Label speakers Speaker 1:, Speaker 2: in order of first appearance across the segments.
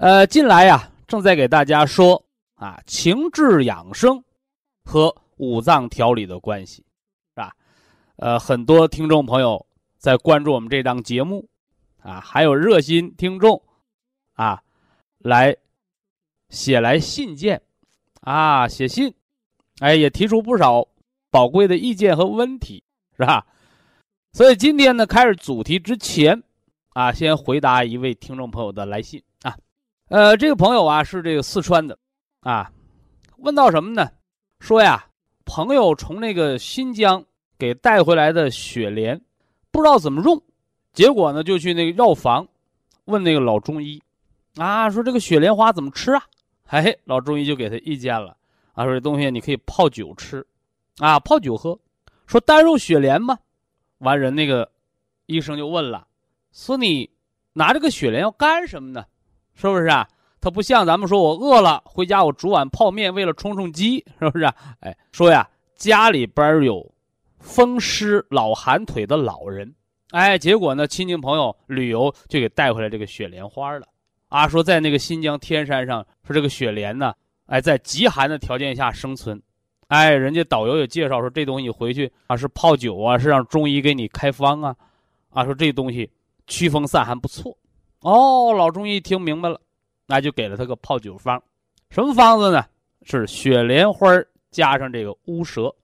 Speaker 1: 呃，近来呀，正在给大家说啊，情志养生和五脏调理的关系，是吧？呃，很多听众朋友在关注我们这档节目，啊，还有热心听众啊，来写来信件，啊，写信，哎，也提出不少宝贵的意见和问题，是吧？所以今天呢，开始主题之前，啊，先回答一位听众朋友的来信。呃，这个朋友啊是这个四川的，啊，问到什么呢？说呀，朋友从那个新疆给带回来的雪莲，不知道怎么用，结果呢就去那个药房，问那个老中医，啊，说这个雪莲花怎么吃啊？哎，老中医就给他意见了，啊，说这东西你可以泡酒吃，啊，泡酒喝。说单肉雪莲吗？完人那个医生就问了，说你拿这个雪莲要干什么呢？是不是啊？他不像咱们说，我饿了回家我煮碗泡面，为了充充饥，是不是？哎，说呀，家里边有风湿老寒腿的老人，哎，结果呢，亲戚朋友旅游就给带回来这个雪莲花了，啊，说在那个新疆天山上，说这个雪莲呢，哎，在极寒的条件下生存，哎，人家导游也介绍说这东西回去啊是泡酒啊，是让中医给你开方啊，啊，说这东西驱风散寒不错。哦，老中医听明白了，那就给了他个泡酒方，什么方子呢？是雪莲花加上这个乌蛇，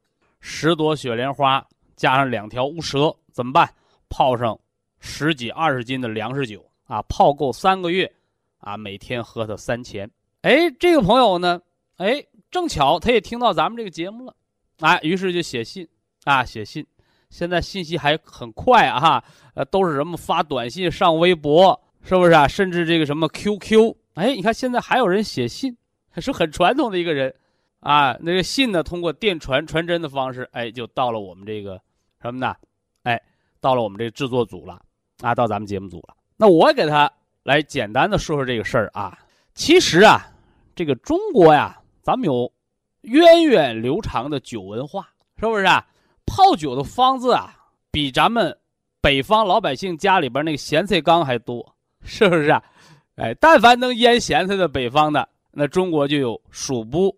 Speaker 1: 十朵雪莲花加上两条乌蛇，怎么办？泡上十几二十斤的粮食酒啊，泡够三个月，啊，每天喝它三钱。哎，这个朋友呢，哎，正巧他也听到咱们这个节目了，啊，于是就写信啊，写信。现在信息还很快啊，呃，都是什么发短信、上微博。是不是啊？甚至这个什么 QQ，哎，你看现在还有人写信，是很传统的一个人，啊，那个信呢，通过电传传真的方式，哎，就到了我们这个什么呢？哎，到了我们这个制作组了，啊，到咱们节目组了。那我给他来简单的说说这个事儿啊。其实啊，这个中国呀，咱们有源远流长的酒文化，是不是啊？泡酒的方子啊，比咱们北方老百姓家里边那个咸菜缸还多。是不是啊？哎，但凡能腌咸菜的北方的，那中国就有数不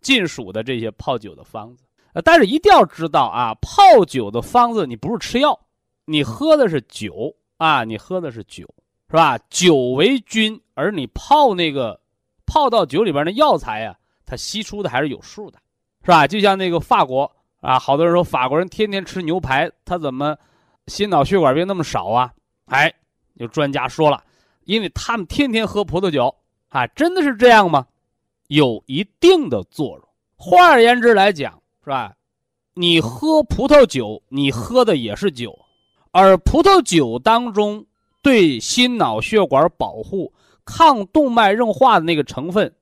Speaker 1: 尽数的这些泡酒的方子。但是一定要知道啊，泡酒的方子你不是吃药，你喝的是酒啊，你喝的是酒，是吧？酒为君，而你泡那个泡到酒里边的药材呀，它析出的还是有数的，是吧？就像那个法国啊，好多人说法国人天天吃牛排，他怎么心脑血管病那么少啊？哎。有专家说了，因为他们天天喝葡萄酒，啊，真的是这样吗？有一定的作用。换而言之来讲，是吧？你喝葡萄酒，你喝的也是酒，而葡萄酒当中对心脑血管保护、抗动脉硬化的那个成分，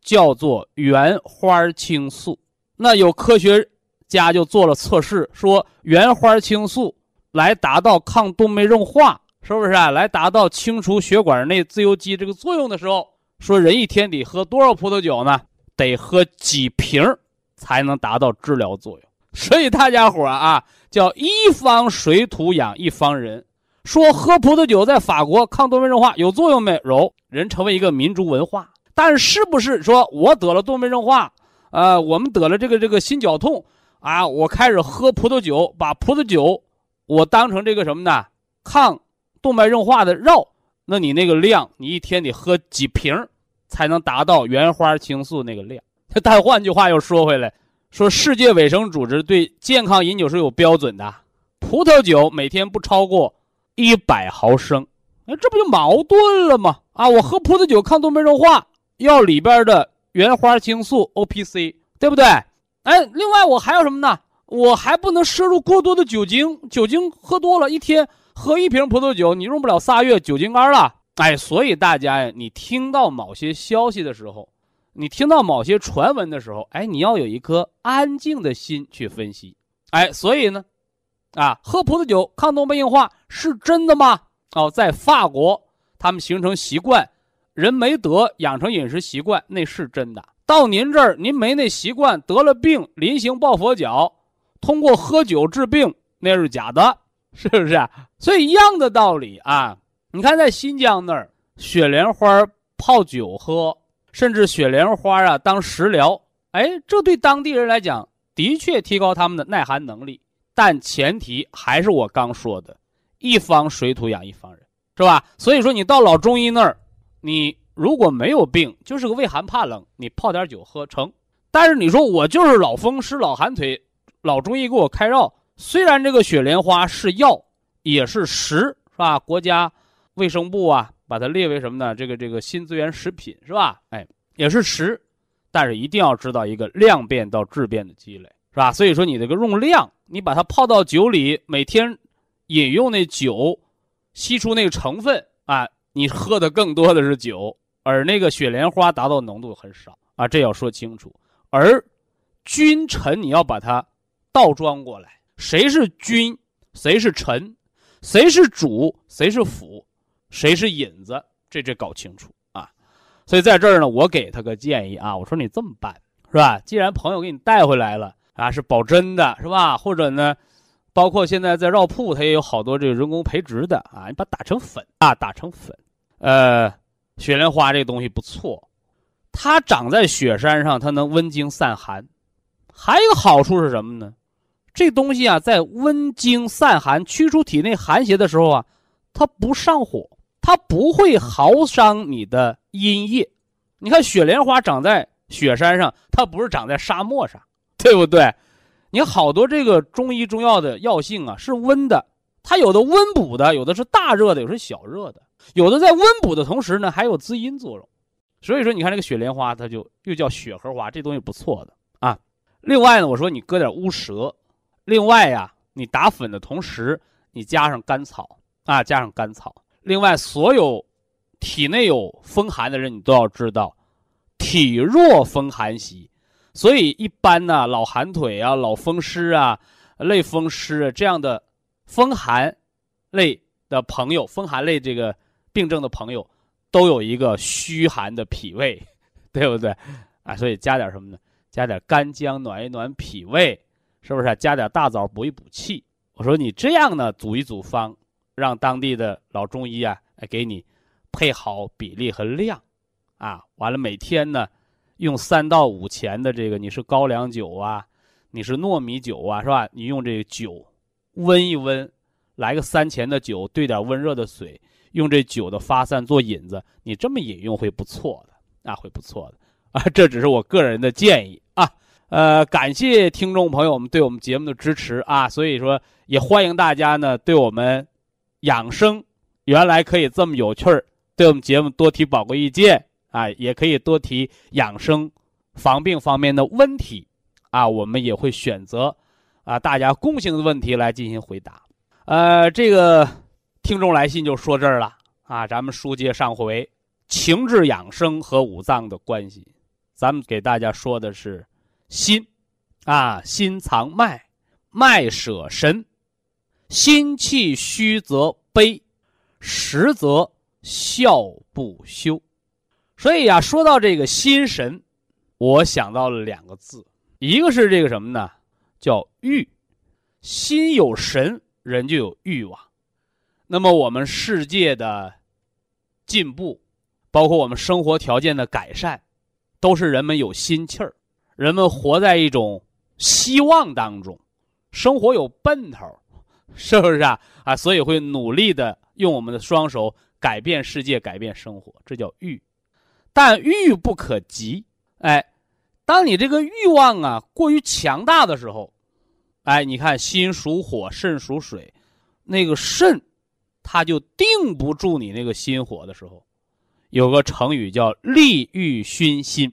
Speaker 1: 叫做原花青素。那有科学家就做了测试，说原花青素来达到抗动脉硬化。是不是啊？来达到清除血管内自由基这个作用的时候，说人一天得喝多少葡萄酒呢？得喝几瓶才能达到治疗作用。所以大家伙啊，叫一方水土养一方人。说喝葡萄酒在法国抗动脉硬化有作用没有？人成为一个民族文化。但是不是说我得了动脉硬化，呃，我们得了这个这个心绞痛啊，我开始喝葡萄酒，把葡萄酒我当成这个什么呢？抗动脉硬化的药，那你那个量，你一天得喝几瓶才能达到原花青素那个量？但换句话又说回来，说世界卫生组织对健康饮酒是有标准的，葡萄酒每天不超过一百毫升，那这不就矛盾了吗？啊，我喝葡萄酒抗动脉硬化要里边的原花青素 O P C，对不对？哎，另外我还有什么呢？我还不能摄入过多的酒精，酒精喝多了，一天喝一瓶葡萄酒，你用不了仨月酒精肝了。哎，所以大家呀，你听到某些消息的时候，你听到某些传闻的时候，哎，你要有一颗安静的心去分析。哎，所以呢，啊，喝葡萄酒抗动脉硬化是真的吗？哦，在法国，他们形成习惯，人没得养成饮食习惯，那是真的。到您这儿，您没那习惯，得了病，临行抱佛脚。通过喝酒治病那是假的，是不是啊？所以一样的道理啊。你看，在新疆那儿，雪莲花泡酒喝，甚至雪莲花啊当食疗，哎，这对当地人来讲的确提高他们的耐寒能力。但前提还是我刚说的，一方水土养一方人，是吧？所以说，你到老中医那儿，你如果没有病，就是个畏寒怕冷，你泡点酒喝成。但是你说我就是老风湿、老寒腿。老中医给我开药，虽然这个雪莲花是药，也是食，是吧？国家卫生部啊，把它列为什么呢？这个这个新资源食品，是吧？哎，也是食，但是一定要知道一个量变到质变的积累，是吧？所以说你这个用量，你把它泡到酒里，每天饮用那酒，吸出那个成分啊，你喝的更多的是酒，而那个雪莲花达到浓度很少啊，这要说清楚。而君臣，你要把它。倒装过来，谁是君，谁是臣，谁是主，谁是辅，谁是引子，这这搞清楚啊！所以在这儿呢，我给他个建议啊，我说你这么办是吧？既然朋友给你带回来了啊，是保真的，是吧？或者呢，包括现在在绕铺，它也有好多这个人工培植的啊，你把打成粉啊，打成粉。呃，雪莲花这东西不错，它长在雪山上，它能温经散寒，还有一个好处是什么呢？这东西啊，在温经散寒、驱除体内寒邪的时候啊，它不上火，它不会耗伤你的阴液。你看雪莲花长在雪山上，它不是长在沙漠上，对不对？你好多这个中医中药的药性啊，是温的，它有的温补的，有的是大热的，有的是小热的，有的在温补的同时呢，还有滋阴作用。所以说，你看这个雪莲花，它就又叫雪荷花，这东西不错的啊。另外呢，我说你搁点乌蛇。另外呀，你打粉的同时，你加上甘草啊，加上甘草。另外，所有体内有风寒的人，你都要知道，体弱风寒袭。所以一般呢，老寒腿啊、老风湿啊、类风湿啊这样的风寒类的朋友，风寒类这个病症的朋友，都有一个虚寒的脾胃，对不对？啊，所以加点什么呢？加点干姜暖一暖脾胃。是不是加点大枣补一补气？我说你这样呢，组一组方，让当地的老中医啊，给你配好比例和量，啊，完了每天呢，用三到五钱的这个，你是高粱酒啊，你是糯米酒啊，是吧？你用这个酒温一温，来个三钱的酒兑点温热的水，用这酒的发散做引子，你这么饮用会不错的，啊，会不错的啊，这只是我个人的建议啊。呃，感谢听众朋友们对我们节目的支持啊！所以说，也欢迎大家呢对我们养生原来可以这么有趣儿，对我们节目多提宝贵意见啊，也可以多提养生防病方面的问题啊，我们也会选择啊大家共性的问题来进行回答。呃，这个听众来信就说这儿了啊，咱们书接上回，情志养生和五脏的关系，咱们给大家说的是。心，啊，心藏脉，脉舍神，心气虚则悲，实则笑不休。所以呀，说到这个心神，我想到了两个字，一个是这个什么呢？叫欲。心有神，人就有欲望。那么我们世界的进步，包括我们生活条件的改善，都是人们有心气儿。人们活在一种希望当中，生活有奔头，是不是啊？啊，所以会努力的用我们的双手改变世界、改变生活，这叫欲。但欲不可及，哎，当你这个欲望啊过于强大的时候，哎，你看心属火，肾属水，那个肾，它就定不住你那个心火的时候，有个成语叫利欲熏心，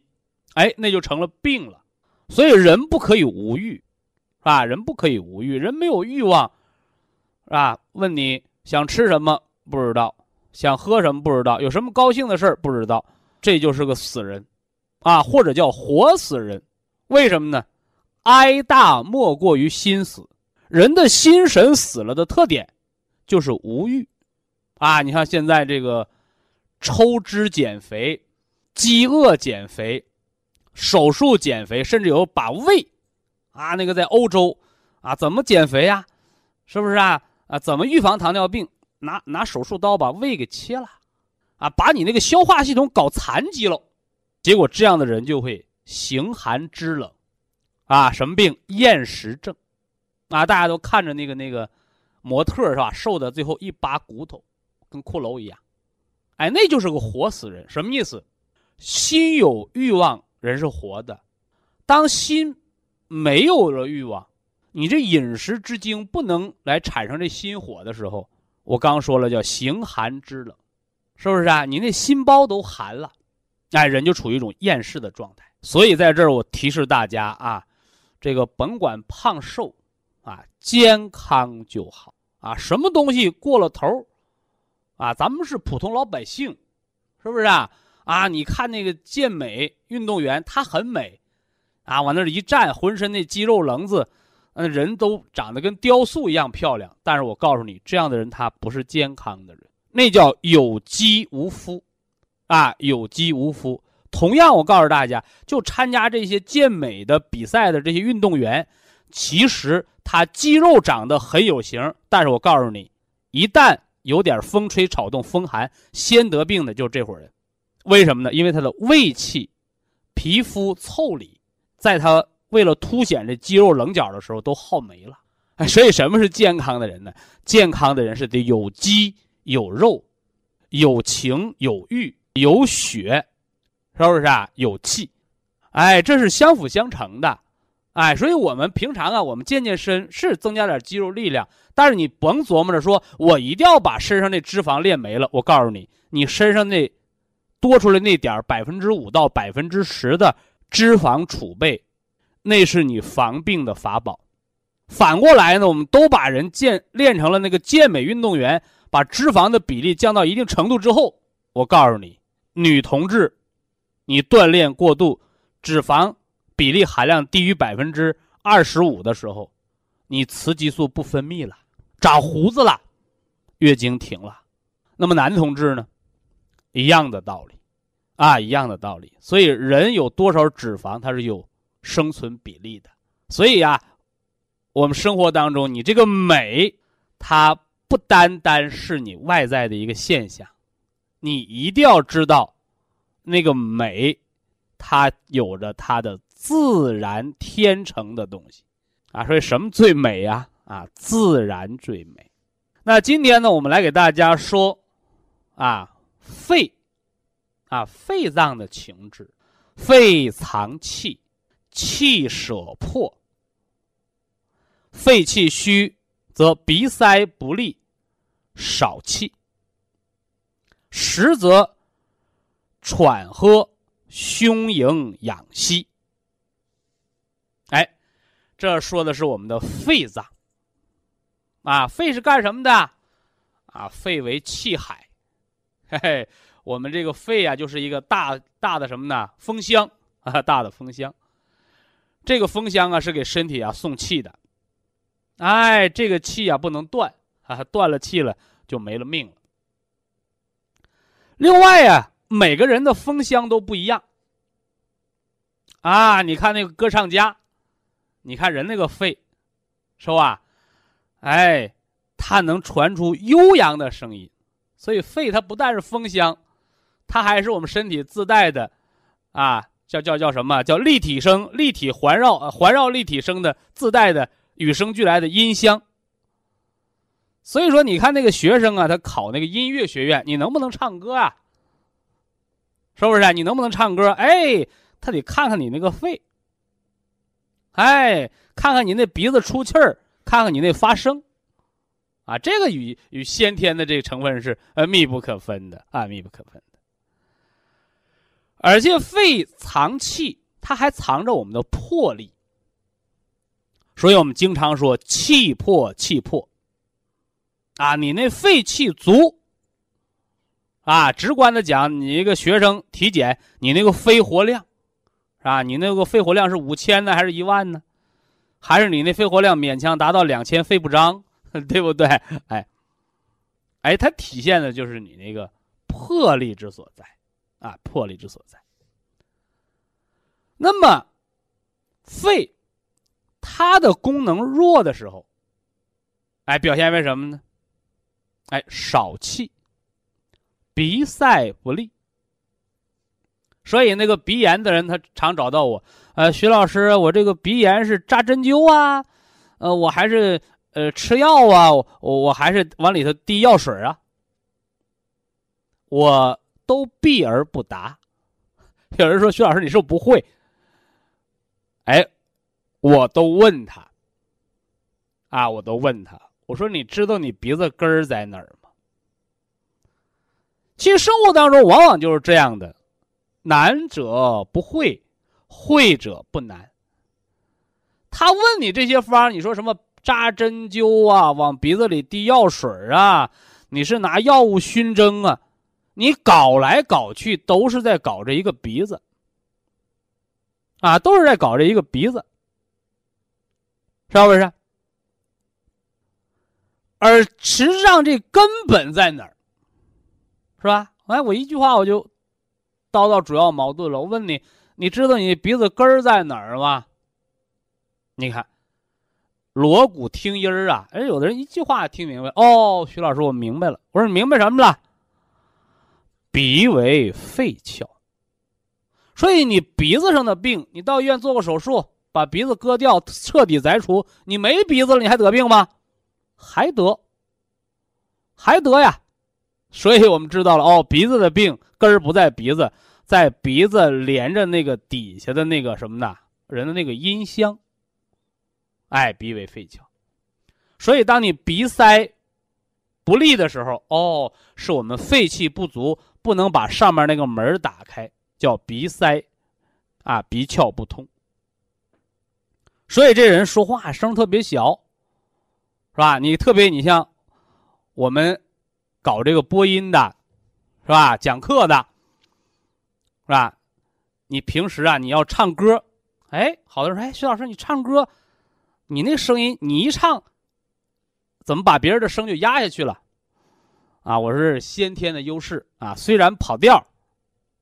Speaker 1: 哎，那就成了病了。所以人不可以无欲，是吧？人不可以无欲，人没有欲望，是吧？问你想吃什么不知道，想喝什么不知道，有什么高兴的事儿不知道，这就是个死人，啊，或者叫活死人。为什么呢？哀大莫过于心死，人的心神死了的特点，就是无欲，啊，你看现在这个抽脂减肥、饥饿减肥、手术减肥，甚至有把胃，啊，那个在欧洲，啊，怎么减肥呀？是不是啊？啊，怎么预防糖尿病？拿拿手术刀把胃给切了，啊，把你那个消化系统搞残疾了，结果这样的人就会形寒肢冷。啊，什么病？厌食症，啊，大家都看着那个那个模特是吧？瘦的最后一把骨头，跟骷髅一样，哎，那就是个活死人。什么意思？心有欲望，人是活的；当心没有了欲望，你这饮食之精不能来产生这心火的时候，我刚说了叫形寒肢冷，是不是啊？你那心包都寒了，哎，人就处于一种厌世的状态。所以在这儿我提示大家啊。这个甭管胖瘦，啊，健康就好啊。什么东西过了头啊，咱们是普通老百姓，是不是啊？啊，你看那个健美运动员，他很美，啊，往那儿一站，浑身那肌肉棱子，嗯，人都长得跟雕塑一样漂亮。但是我告诉你，这样的人他不是健康的人，那叫有肌无肤，啊，有肌无肤。同样，我告诉大家，就参加这些健美的比赛的这些运动员，其实他肌肉长得很有型，但是我告诉你，一旦有点风吹草动、风寒，先得病的就是这伙人。为什么呢？因为他的胃气、皮肤腠理，在他为了凸显这肌肉棱角的时候都耗没了。哎，所以什么是健康的人呢？健康的人是得有肌有肉，有情有欲有血。是不是啊？有气，哎，这是相辅相成的，哎，所以我们平常啊，我们健健身是增加点肌肉力量，但是你甭琢磨着说我一定要把身上那脂肪练没了。我告诉你，你身上那多出来那点百分之五到百分之十的脂肪储备，那是你防病的法宝。反过来呢，我们都把人健练成了那个健美运动员，把脂肪的比例降到一定程度之后，我告诉你，女同志。你锻炼过度，脂肪比例含量低于百分之二十五的时候，你雌激素不分泌了，长胡子了，月经停了。那么男同志呢，一样的道理，啊，一样的道理。所以人有多少脂肪，它是有生存比例的。所以呀，我们生活当中，你这个美，它不单单是你外在的一个现象，你一定要知道。那个美，它有着它的自然天成的东西，啊，所以什么最美呀？啊，自然最美。那今天呢，我们来给大家说，啊，肺，啊，肺脏的情志，肺藏气，气舍魄。肺气虚，则鼻塞不利，少气。实则。喘喝，胸盈养息。哎，这说的是我们的肺脏。啊，肺是干什么的？啊，肺为气海。嘿 嘿，我们这个肺啊，就是一个大大的什么呢？风箱啊，大的风箱。这个风箱啊，是给身体啊送气的。哎，这个气啊，不能断啊，断了气了就没了命了。另外呀。每个人的风箱都不一样，啊！你看那个歌唱家，你看人那个肺，是吧？哎，他能传出悠扬的声音，所以肺它不但是风箱，它还是我们身体自带的，啊，叫叫叫什么？叫立体声、立体环绕、环绕立体声的自带的与生俱来的音箱。所以说，你看那个学生啊，他考那个音乐学院，你能不能唱歌啊？是不是？你能不能唱歌？哎，他得看看你那个肺，哎，看看你那鼻子出气儿，看看你那发声，啊，这个与与先天的这个成分是呃密不可分的啊，密不可分的。而且肺藏气，它还藏着我们的魄力，所以我们经常说气魄，气魄。啊，你那肺气足，啊，直观的讲，你一个学生体检，你那个肺活量，是吧？你那个肺活量是五千呢，还是一万呢？还是你那肺活量勉强达到两千，肺不张，对不对？哎，哎，它体现的就是你那个魄力之所在，啊，魄力之所在。那么，肺它的功能弱的时候，哎，表现为什么呢？哎，少气，鼻塞不利，所以那个鼻炎的人，他常找到我，呃，徐老师，我这个鼻炎是扎针灸啊，呃，我还是呃吃药啊，我我还是往里头滴药水啊，我都避而不答。有人说徐老师，你是不是不会？哎，我都问他，啊，我都问他。我说：“你知道你鼻子根儿在哪儿吗？”其实生活当中往往就是这样的，难者不会，会者不难。他问你这些方，你说什么扎针灸啊，往鼻子里滴药水啊，你是拿药物熏蒸啊？你搞来搞去都是在搞这一个鼻子，啊，都是在搞这一个鼻子，是不是？而实际上，这根本在哪儿？是吧？哎，我一句话我就叨到主要矛盾了。我问你，你知道你鼻子根儿在哪儿吗？你看，锣鼓听音儿啊！哎，有的人一句话听明白。哦，徐老师，我明白了。我说你明白什么了？鼻为肺窍，所以你鼻子上的病，你到医院做个手术，把鼻子割掉，彻底摘除，你没鼻子了，你还得病吗？还得，还得呀，所以我们知道了哦，鼻子的病根儿不在鼻子，在鼻子连着那个底下的那个什么呢？人的那个音箱。哎，鼻为肺窍，所以当你鼻塞不利的时候，哦，是我们肺气不足，不能把上面那个门打开，叫鼻塞，啊，鼻窍不通。所以这人说话声特别小。是吧？你特别，你像我们搞这个播音的，是吧？讲课的，是吧？你平时啊，你要唱歌，哎，好多人说，哎，徐老师，你唱歌，你那声音，你一唱，怎么把别人的声就压下去了？啊，我是先天的优势啊，虽然跑调，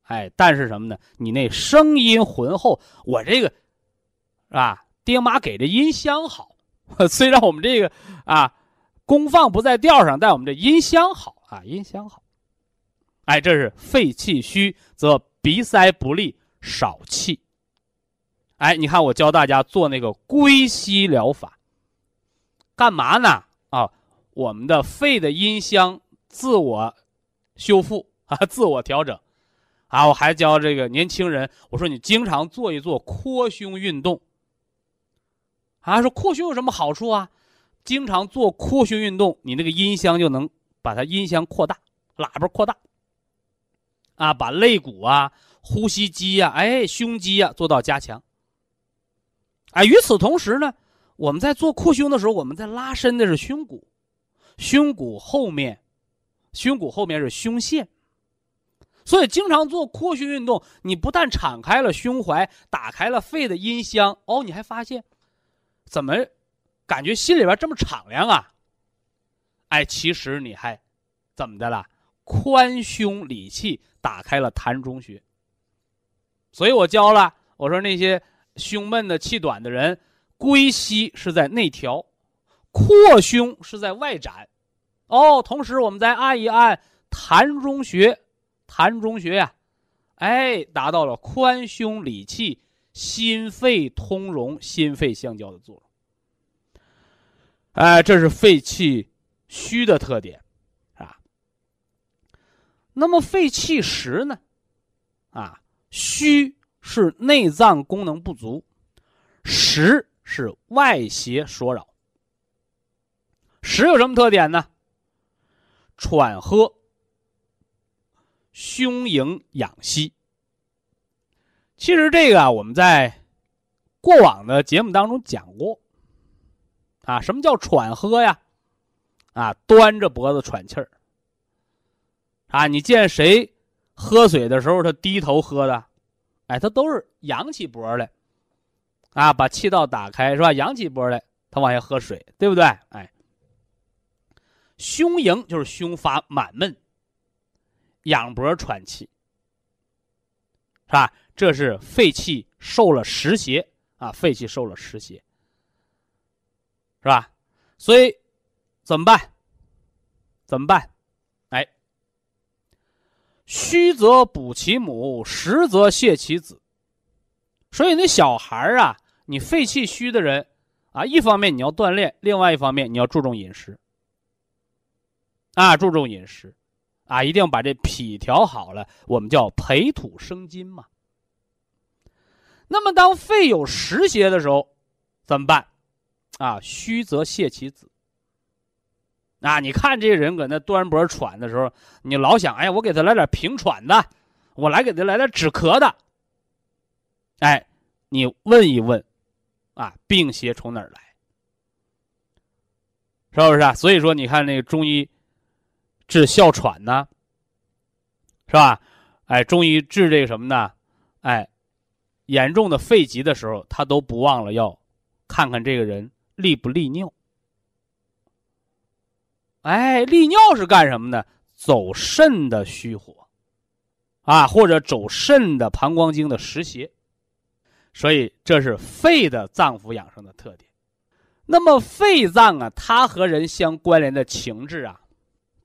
Speaker 1: 哎，但是什么呢？你那声音浑厚，我这个，是吧？爹妈给的音箱好。虽然我们这个啊，功放不在调上，但我们这音箱好啊，音箱好。哎，这是肺气虚则鼻塞不利，少气。哎，你看我教大家做那个归息疗法，干嘛呢？啊，我们的肺的音箱自我修复啊，自我调整。啊，我还教这个年轻人，我说你经常做一做扩胸运动。啊，说扩胸有什么好处啊？经常做扩胸运动，你那个音箱就能把它音箱扩大，喇叭扩大。啊，把肋骨啊、呼吸肌呀、哎、胸肌呀做到加强。啊，与此同时呢，我们在做扩胸的时候，我们在拉伸的是胸骨，胸骨后面，胸骨后面是胸腺。所以，经常做扩胸运动，你不但敞开了胸怀，打开了肺的音箱，哦，你还发现。怎么感觉心里边这么敞亮啊？哎，其实你还怎么的了？宽胸理气，打开了膻中穴。所以我教了，我说那些胸闷的、气短的人，归息是在内调，扩胸是在外展。哦，同时我们再按一按膻中穴，膻中穴呀，哎，达到了宽胸理气。心肺通融、心肺相交的作用，哎，这是肺气虚的特点，啊。那么肺气实呢？啊，虚是内脏功能不足，实是外邪所扰。实有什么特点呢？喘喝、胸盈养息。其实这个啊，我们在过往的节目当中讲过。啊，什么叫喘喝呀？啊，端着脖子喘气儿。啊，你见谁喝水的时候他低头喝的？哎，他都是扬起脖来，啊，把气道打开是吧？扬起脖来，他往下喝水，对不对？哎，胸盈就是胸发满闷，仰脖喘气，是吧？这是肺气受了湿邪啊，肺气受了湿邪。是吧？所以怎么办？怎么办？虚则补其母，实则泻其子。所以那小孩啊，你肺气虚的人啊，一方面你要锻炼，另外一方面你要注重饮食啊，注重饮食啊，一定要把这脾调好了。我们叫培土生金嘛。那么当肺有实邪的时候，怎么办？啊，虚则泻其子。啊，你看这人搁那端脖喘的时候，你老想，哎，我给他来点平喘的，我来给他来点止咳的。哎，你问一问，啊，病邪从哪儿来？是不是啊？所以说，你看那个中医治哮喘呢，是吧？哎，中医治这个什么呢？哎，严重的肺疾的时候，他都不忘了要看看这个人。利不利尿？哎，利尿是干什么的？走肾的虚火，啊，或者走肾的膀胱经的湿邪，所以这是肺的脏腑养生的特点。那么肺脏啊，它和人相关联的情志啊，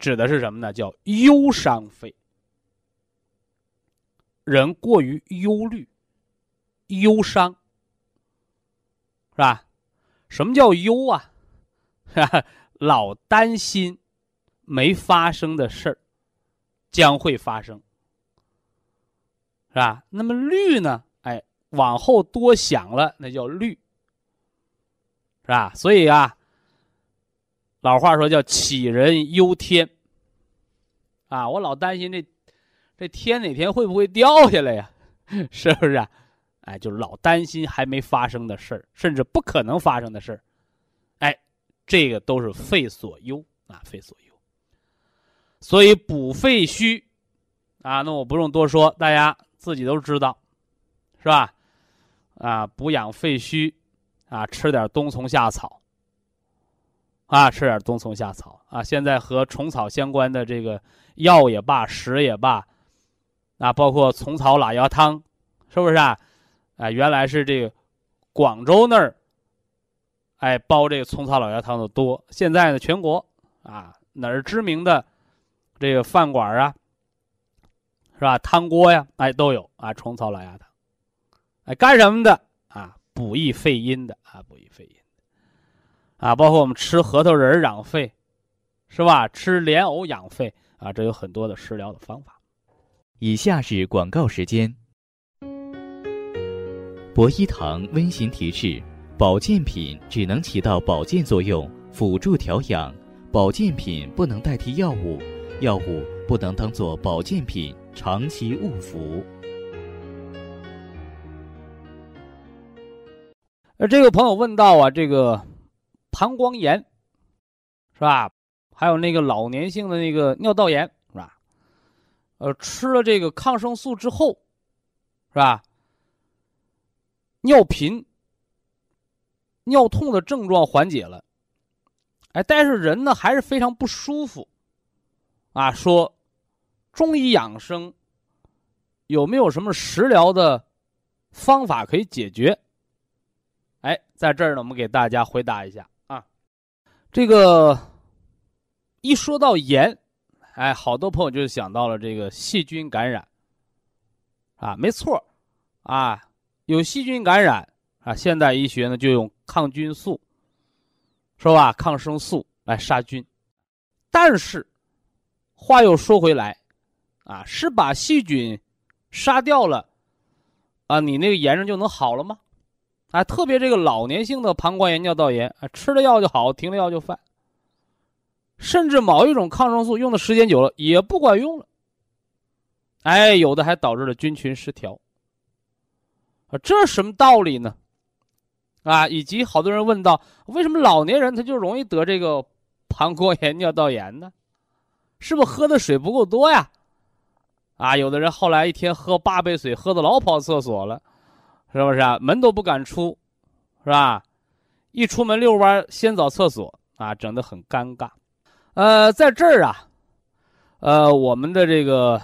Speaker 1: 指的是什么呢？叫忧伤肺。人过于忧虑、忧伤，是吧？什么叫忧啊？老担心没发生的事儿将会发生，是吧？那么虑呢？哎，往后多想了，那叫虑，是吧？所以啊，老话说叫杞人忧天。啊，我老担心这这天哪天会不会掉下来呀？是不是？啊？哎，就老担心还没发生的事儿，甚至不可能发生的事儿，这个都是肺所忧啊，肺所忧。所以补肺虚啊，那我不用多说，大家自己都知道，是吧？啊，补养肺虚啊，吃点冬虫夏草啊，吃点冬虫夏草啊。现在和虫草相关的这个药也罢，食也罢，啊，包括虫草老鸭汤，是不是啊？啊，原来是这个广州那儿，哎，煲这个虫草老鸭汤的多。现在呢，全国啊哪儿知名的这个饭馆啊，是吧？汤锅呀，哎，都有啊。虫草老鸭汤，哎，干什么的啊？补益肺阴的啊，补益肺阴啊。包括我们吃核桃仁养肺，是吧？吃莲藕养肺啊，这有很多的食疗的方法。
Speaker 2: 以下是广告时间。博一堂温馨提示：保健品只能起到保健作用，辅助调养；保健品不能代替药物，药物不能当做保健品长期误服。
Speaker 1: 呃，这个朋友问到啊，这个膀胱炎是吧？还有那个老年性的那个尿道炎是吧？呃，吃了这个抗生素之后，是吧？尿频、尿痛的症状缓解了，哎，但是人呢还是非常不舒服，啊，说中医养生有没有什么食疗的方法可以解决？哎，在这儿呢，我们给大家回答一下啊，这个一说到炎，哎，好多朋友就想到了这个细菌感染，啊，没错，啊。有细菌感染啊，现代医学呢就用抗菌素，是吧？抗生素来杀菌。但是话又说回来，啊，是把细菌杀掉了，啊，你那个炎症就能好了吗？啊，特别这个老年性的膀胱炎、尿道炎啊，吃了药就好，停了药就犯。甚至某一种抗生素用的时间久了也不管用了。哎，有的还导致了菌群失调。啊，这什么道理呢？啊，以及好多人问到，为什么老年人他就容易得这个膀胱炎、尿道炎呢？是不是喝的水不够多呀？啊，有的人后来一天喝八杯水，喝的老跑厕所了。是不是啊？门都不敢出，是吧？一出门遛弯，先找厕所啊，整得很尴尬。呃，在这儿啊，呃，我们的这个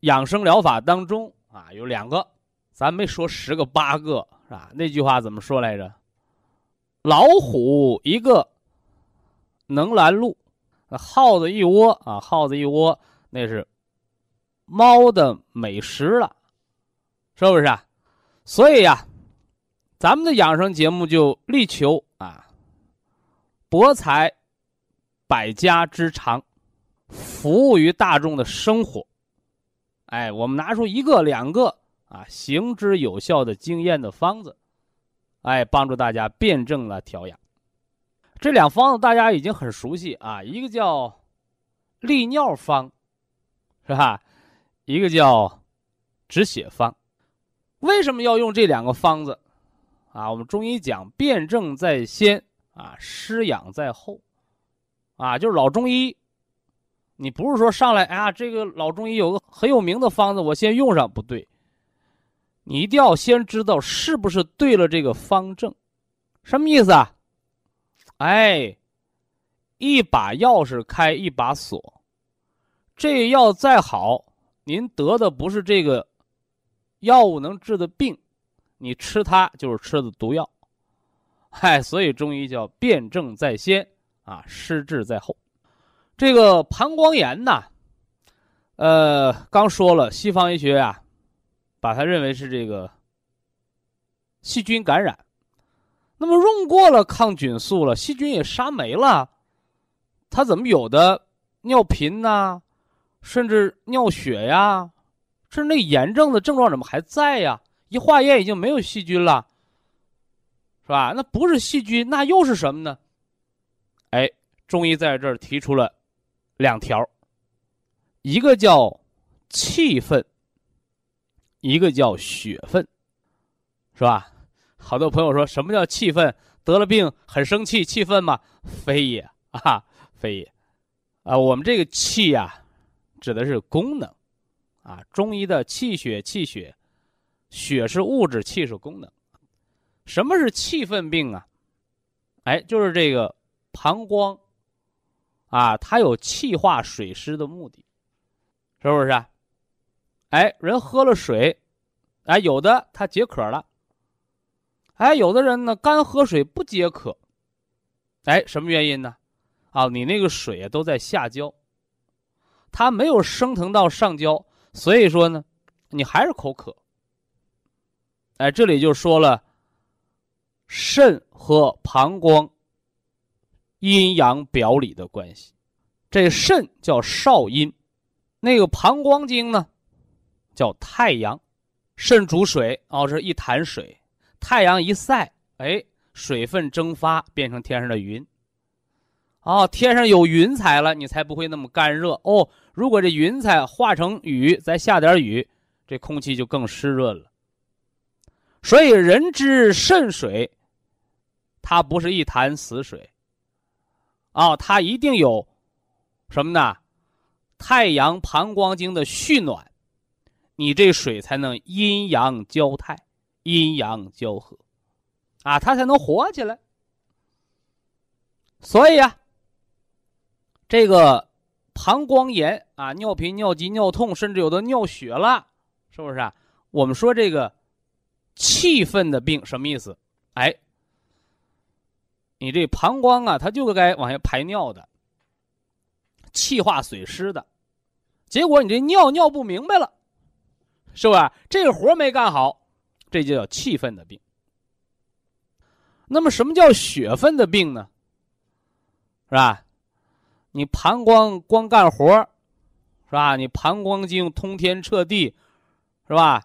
Speaker 1: 养生疗法当中啊，有两个，咱没说十个八个，是吧？那句话怎么说来着？老虎一个能拦路，耗子一窝啊，耗子一窝，那是猫的美食了，是不是啊？所以呀，咱们的养生节目就力求啊，博采百家之长，服务于大众的生活。哎，我们拿出一个两个啊，行之有效的经验的方子，哎，帮助大家辩证了调养。这两方子大家已经很熟悉啊，一个叫利尿方，是吧？一个叫止血方。为什么要用这两个方子？啊，我们中医讲辩证在先啊，施养在后，啊，就是老中医，你不是说上来，哎呀，这个老中医有个很有名的方子，我先用上，不对，你一定要先知道是不是对了这个方正，什么意思啊？哎，一把钥匙开一把锁，这药再好，您得的不是这个。药物能治的病，你吃它就是吃的毒药，嗨，所以中医叫辨证在先啊，施治在后。这个膀胱炎呐，呃，刚说了，西方医学呀，把它认为是这个细菌感染。那么用过了抗菌素了，细菌也杀没了，它怎么有的尿频呐，甚至尿血呀？甚至那炎症的症状怎么还在呀？一化验已经没有细菌了，是吧？那不是细菌，那又是什么呢？哎，中医在这儿提出了两条，一个叫气愤，一个叫血分，是吧？好多朋友说什么叫气愤？得了病很生气，气愤吗？非也啊，非也啊！我们这个气呀，指的是功能。啊，中医的气血，气血，血是物质，气是功能。什么是气愤病啊？哎，就是这个膀胱啊，它有气化水湿的目的，是不是？哎，人喝了水，哎，有的他解渴了，哎，有的人呢干喝水不解渴，哎，什么原因呢？啊，你那个水啊都在下焦，它没有升腾到上焦。所以说呢，你还是口渴。哎，这里就说了，肾和膀胱阴阳表里的关系。这肾叫少阴，那个膀胱经呢叫太阳。肾主水，哦，这一潭水，太阳一晒，哎，水分蒸发变成天上的云。哦，天上有云彩了，你才不会那么干热哦。如果这云彩化成雨，再下点雨，这空气就更湿润了。所以人之肾水，它不是一潭死水。啊，它一定有什么呢？太阳膀胱经的蓄暖，你这水才能阴阳交泰，阴阳交合，啊，它才能活起来。所以啊，这个。膀胱炎啊，尿频、尿急、尿痛，甚至有的尿血了，是不是啊？我们说这个气愤的病什么意思？哎，你这膀胱啊，它就该往下排尿的，气化水湿的，结果你这尿尿不明白了，是吧？这个活没干好，这就叫气愤的病。那么什么叫血分的病呢？是吧？你膀胱光干活是吧？你膀胱经通天彻地，是吧？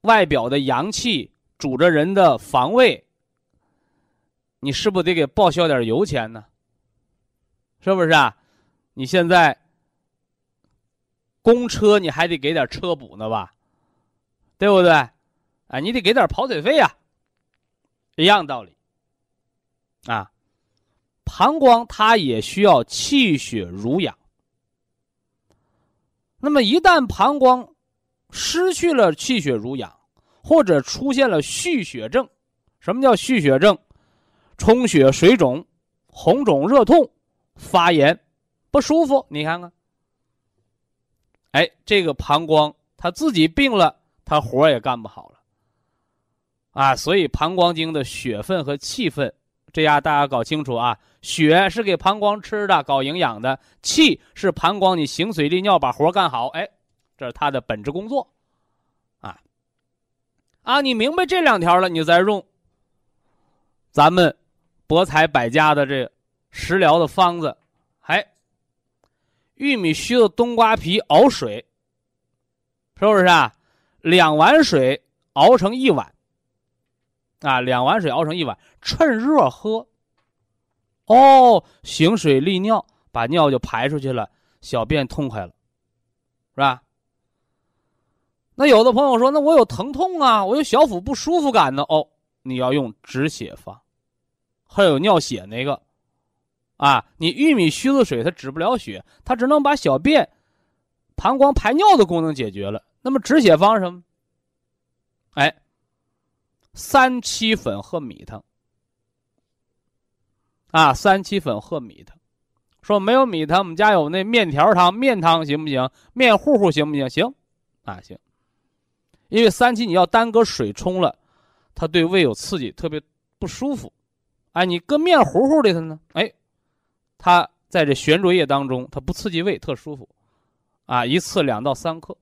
Speaker 1: 外表的阳气主着人的防卫，你是不是得给报销点油钱呢？是不是啊？你现在公车你还得给点车补呢吧？对不对？啊，你得给点跑腿费呀，一样道理。啊，膀胱它也需要气血濡养。那么一旦膀胱失去了气血濡养，或者出现了蓄血症，什么叫蓄血症？充血、水肿、红肿、热痛、发炎、不舒服。你看看，哎，这个膀胱它自己病了，它活也干不好了。啊，所以膀胱经的血分和气分。这样大家搞清楚啊，血是给膀胱吃的，搞营养的；气是膀胱你行水利尿把活干好，哎，这是它的本职工作，啊，啊，你明白这两条了，你再用咱们博采百家的这食疗的方子，哎，玉米须的冬瓜皮熬水，是不是啊？两碗水熬成一碗。啊，两碗水熬成一碗，趁热喝。哦，行水利尿，把尿就排出去了，小便痛快了，是吧？那有的朋友说，那我有疼痛啊，我有小腹不舒服感呢。哦，你要用止血方，还有尿血那个，啊，你玉米须子水它止不了血，它只能把小便、膀胱排尿的功能解决了。那么止血方是什么？哎。三七粉和米汤，啊，三七粉和米汤，说没有米汤，我们家有那面条汤，面汤行不行？面糊糊行不行？行，啊行，因为三七你要单搁水冲了，它对胃有刺激，特别不舒服，哎，你搁面糊糊里头呢，哎，它在这悬浊液当中，它不刺激胃，特舒服，啊，一次两到三克，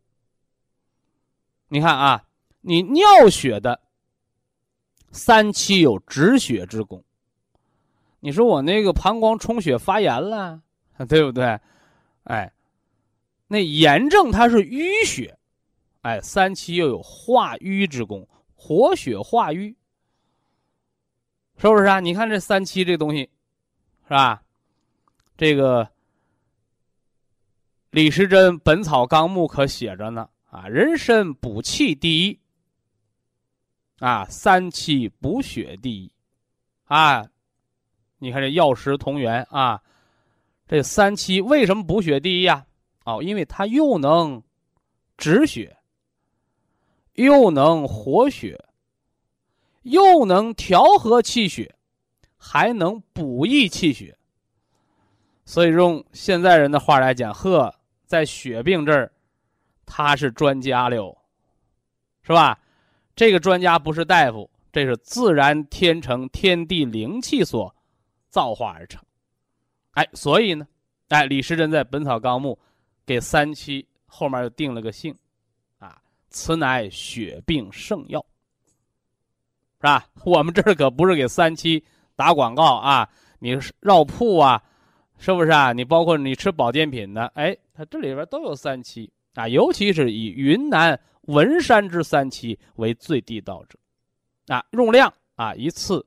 Speaker 1: 你看啊，你尿血的。三七有止血之功，你说我那个膀胱充血发炎了，对不对？哎，那炎症它是淤血，哎，三七又有化瘀之功，活血化瘀，是不是啊？你看这三七这东西，是吧？这个李时珍《本草纲目》可写着呢，啊，人参补气第一。啊，三七补血第一，啊，你看这药食同源啊，这三七为什么补血第一呀？哦，因为它又能止血，又能活血，又能调和气血，还能补益气血。所以用现在人的话来讲，呵，在血病这儿，他是专家了，是吧？这个专家不是大夫，这是自然天成天地灵气所造化而成。哎，所以呢，哎，李时珍在《本草纲目》给三七后面又定了个姓，啊，此乃血病圣药，是吧？我们这儿可不是给三七打广告啊，你绕铺啊，是不是啊？你包括你吃保健品的，哎，它这里边都有三七啊，尤其是以云南。文山之三七为最地道者，啊，用量啊一次，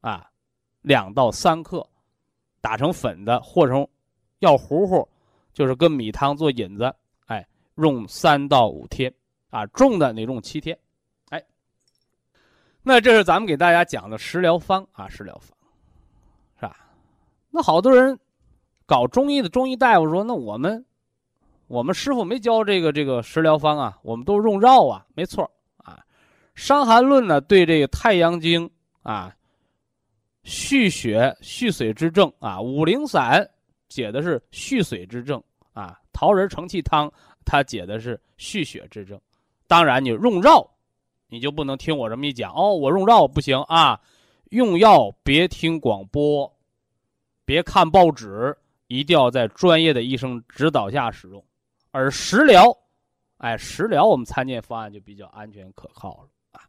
Speaker 1: 啊，两到三克，打成粉的或成药糊糊，就是跟米汤做引子，哎，用三到五天，啊，重的你用七天，哎，那这是咱们给大家讲的食疗方啊，食疗方，是吧？那好多人搞中医的中医大夫说，那我们。我们师傅没教这个这个食疗方啊，我们都用绕啊，没错啊。《伤寒论》呢，对这个太阳经啊，蓄血蓄水之症啊，五苓散解的是蓄水之症啊，桃仁承气汤它解的是蓄血之症。当然，你用绕，你就不能听我这么一讲哦，我用绕不行啊，用药别听广播，别看报纸，一定要在专业的医生指导下使用。而食疗，哎，食疗我们参见方案就比较安全可靠了啊。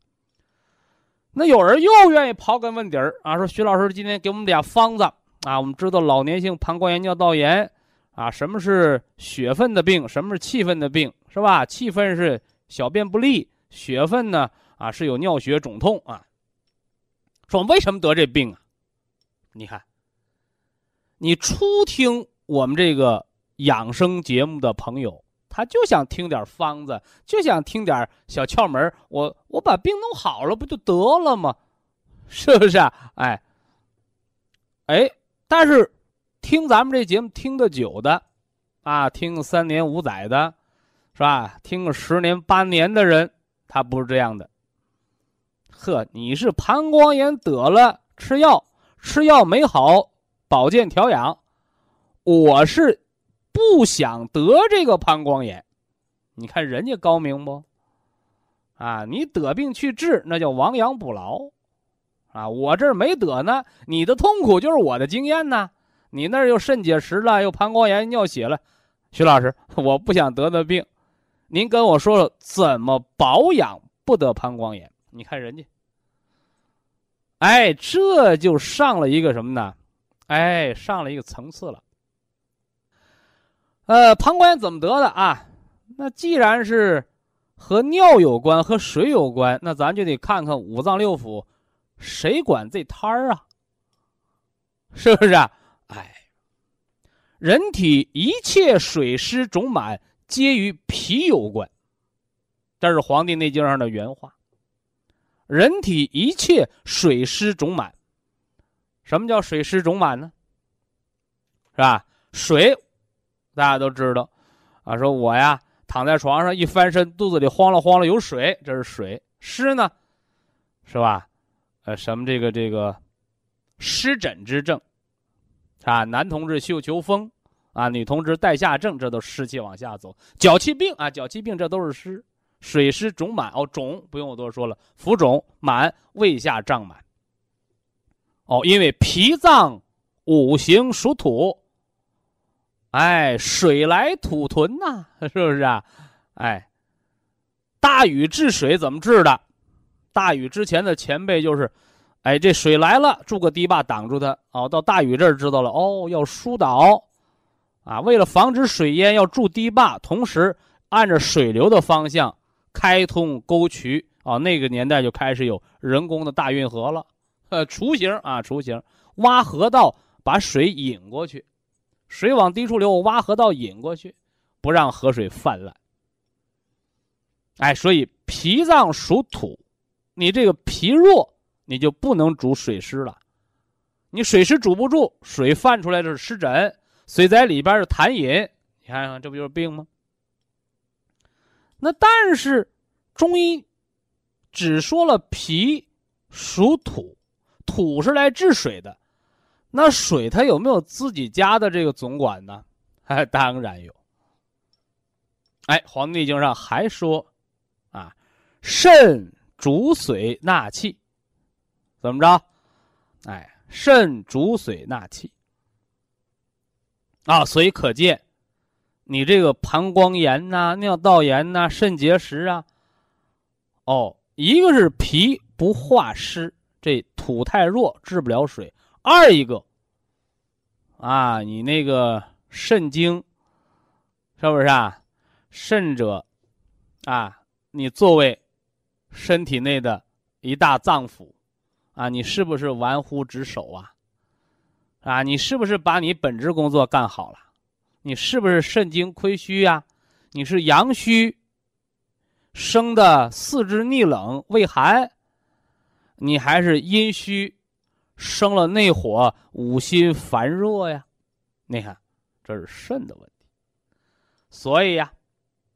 Speaker 1: 那有人又愿意刨根问底儿啊，说徐老师今天给我们俩方子啊，我们知道老年性膀胱炎、尿道炎啊，什么是血分的病，什么是气分的病，是吧？气分是小便不利，血分呢啊是有尿血肿痛啊。说为什么得这病啊？你看，你初听我们这个养生节目的朋友，他就想听点方子，就想听点小窍门我我把病弄好了，不就得了吗？是不是啊？哎，哎，但是听咱们这节目听得久的，啊，听个三年五载的，是吧？听个十年八年的人，他不是这样的。呵，你是膀胱炎得了，吃药，吃药没好，保健调养。我是不想得这个膀胱炎，你看人家高明不？啊，你得病去治，那叫亡羊补牢。啊，我这儿没得呢，你的痛苦就是我的经验呢。你那儿又肾结石了，又膀胱炎、尿血了，徐老师，我不想得的病，您跟我说说怎么保养不得膀胱炎。你看人家，哎，这就上了一个什么呢？哎，上了一个层次了。呃，膀胱怎么得的啊？那既然是和尿有关、和水有关，那咱就得看看五脏六腑，谁管这摊儿啊？是不是啊？哎，人体一切水湿肿满，皆与脾有关。这是《黄帝内经》上的原话。人体一切水湿肿满，什么叫水湿肿满呢？是吧？水，大家都知道，啊，说我呀躺在床上一翻身，肚子里慌了慌了有水，这是水。湿呢，是吧？呃，什么这个这个湿疹之症，啊，男同志嗅球风，啊，女同志带下症，这都湿气往下走。脚气病啊，脚气病这都是湿。水湿肿满哦，肿不用我多说了，浮肿满胃下胀满。哦，因为脾脏五行属土，哎，水来土屯呐，是不是啊？哎，大禹治水怎么治的？大禹之前的前辈就是，哎，这水来了，筑个堤坝挡住它。哦，到大禹这儿知道了，哦，要疏导，啊，为了防止水淹，要筑堤坝，同时按着水流的方向。开通沟渠啊，那个年代就开始有人工的大运河了，呃，雏形啊，雏形，挖河道把水引过去，水往低处流，挖河道引过去，不让河水泛滥。哎，所以脾脏属土，你这个脾弱，你就不能主水湿了，你水湿主不住，水泛出来的是湿疹，水在里边是痰饮，你看看这不就是病吗？那但是，中医只说了脾属土，土是来治水的，那水它有没有自己家的这个总管呢？哎，当然有。哎，《黄帝内经》上还说，啊，肾主水纳气，怎么着？哎，肾主水纳气。啊，所以可见。你这个膀胱炎呐、尿道炎呐、肾结石啊，哦，一个是脾不化湿，这土太弱治不了水；二一个，啊，你那个肾经，是不是啊？肾者，啊，你作为身体内的一大脏腑，啊，你是不是玩忽职守啊？啊，你是不是把你本职工作干好了？你是不是肾精亏虚呀？你是阳虚，生的四肢逆冷畏寒，你还是阴虚，生了内火五心烦热呀？你看，这是肾的问题。所以呀，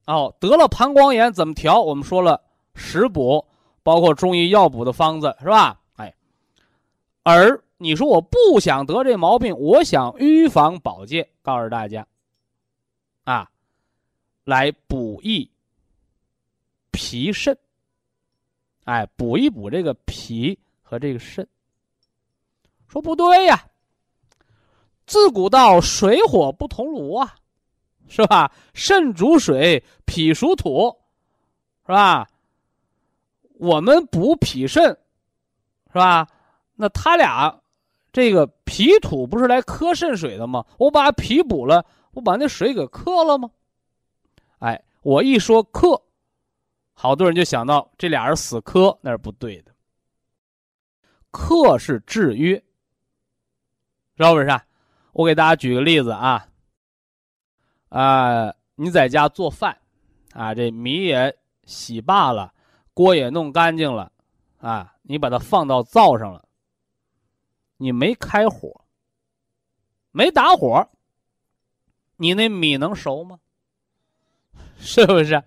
Speaker 1: 哦，得了膀胱炎怎么调？我们说了食补，包括中医药补的方子，是吧？哎，而你说我不想得这毛病，我想预防保健，告诉大家。啊，来补益脾肾，哎，补一补这个脾和这个肾。说不对呀，自古道水火不同炉啊，是吧？肾主水，脾属土，是吧？我们补脾肾，是吧？那他俩这个脾土不是来克肾水的吗？我把脾补了，我把那水给克了吗？哎，我一说克，好多人就想到这俩人死磕，那是不对的。克是制约，知道不是？我给大家举个例子啊，啊，你在家做饭，啊，这米也洗罢了，锅也弄干净了，啊，你把它放到灶上了，你没开火，没打火，你那米能熟吗？是不是？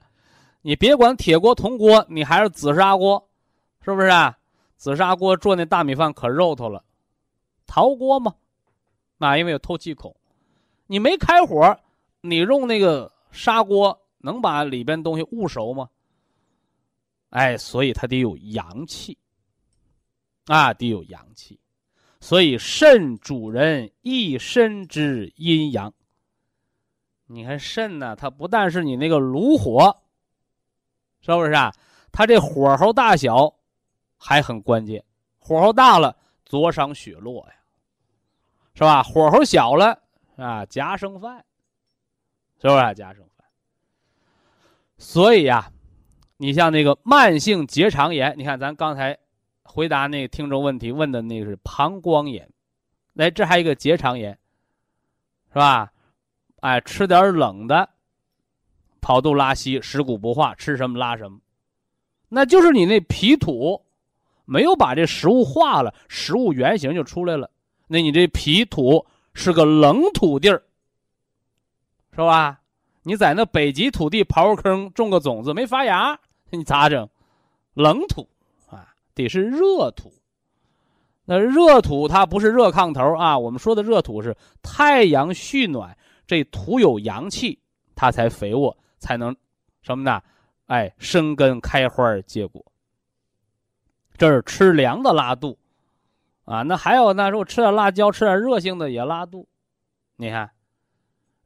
Speaker 1: 你别管铁锅、铜锅，你还是紫砂锅，是不是啊？紫砂锅做那大米饭可肉头了，陶锅嘛，那因为有透气孔，你没开火，你用那个砂锅能把里边东西焐熟吗？哎，所以它得有阳气，啊，得有阳气，所以肾主人一身之阴阳。你看肾呢，它不但是你那个炉火，是不是啊？它这火候大小。还很关键，火候大了灼伤血络呀，是吧？火候小了啊，夹生饭，是不是啊夹生饭？所以呀，你像那个慢性结肠炎，你看咱刚才回答那个听众问题问的那个是膀胱炎，来这还有一个结肠炎，是吧？哎，吃点冷的，跑肚拉稀，食谷不化，吃什么拉什么，那就是你那脾土。没有把这食物化了，食物原型就出来了。那你这脾土是个冷土地儿，是吧？你在那北极土地刨个坑种个种子没发芽，你咋整？冷土啊，得是热土。那热土它不是热炕头啊，我们说的热土是太阳蓄暖，这土有阳气，它才肥沃，才能什么呢？哎，生根开花结果。这是吃凉的拉肚，啊，那还有呢？说我吃点辣椒，吃点热性的也拉肚。你看，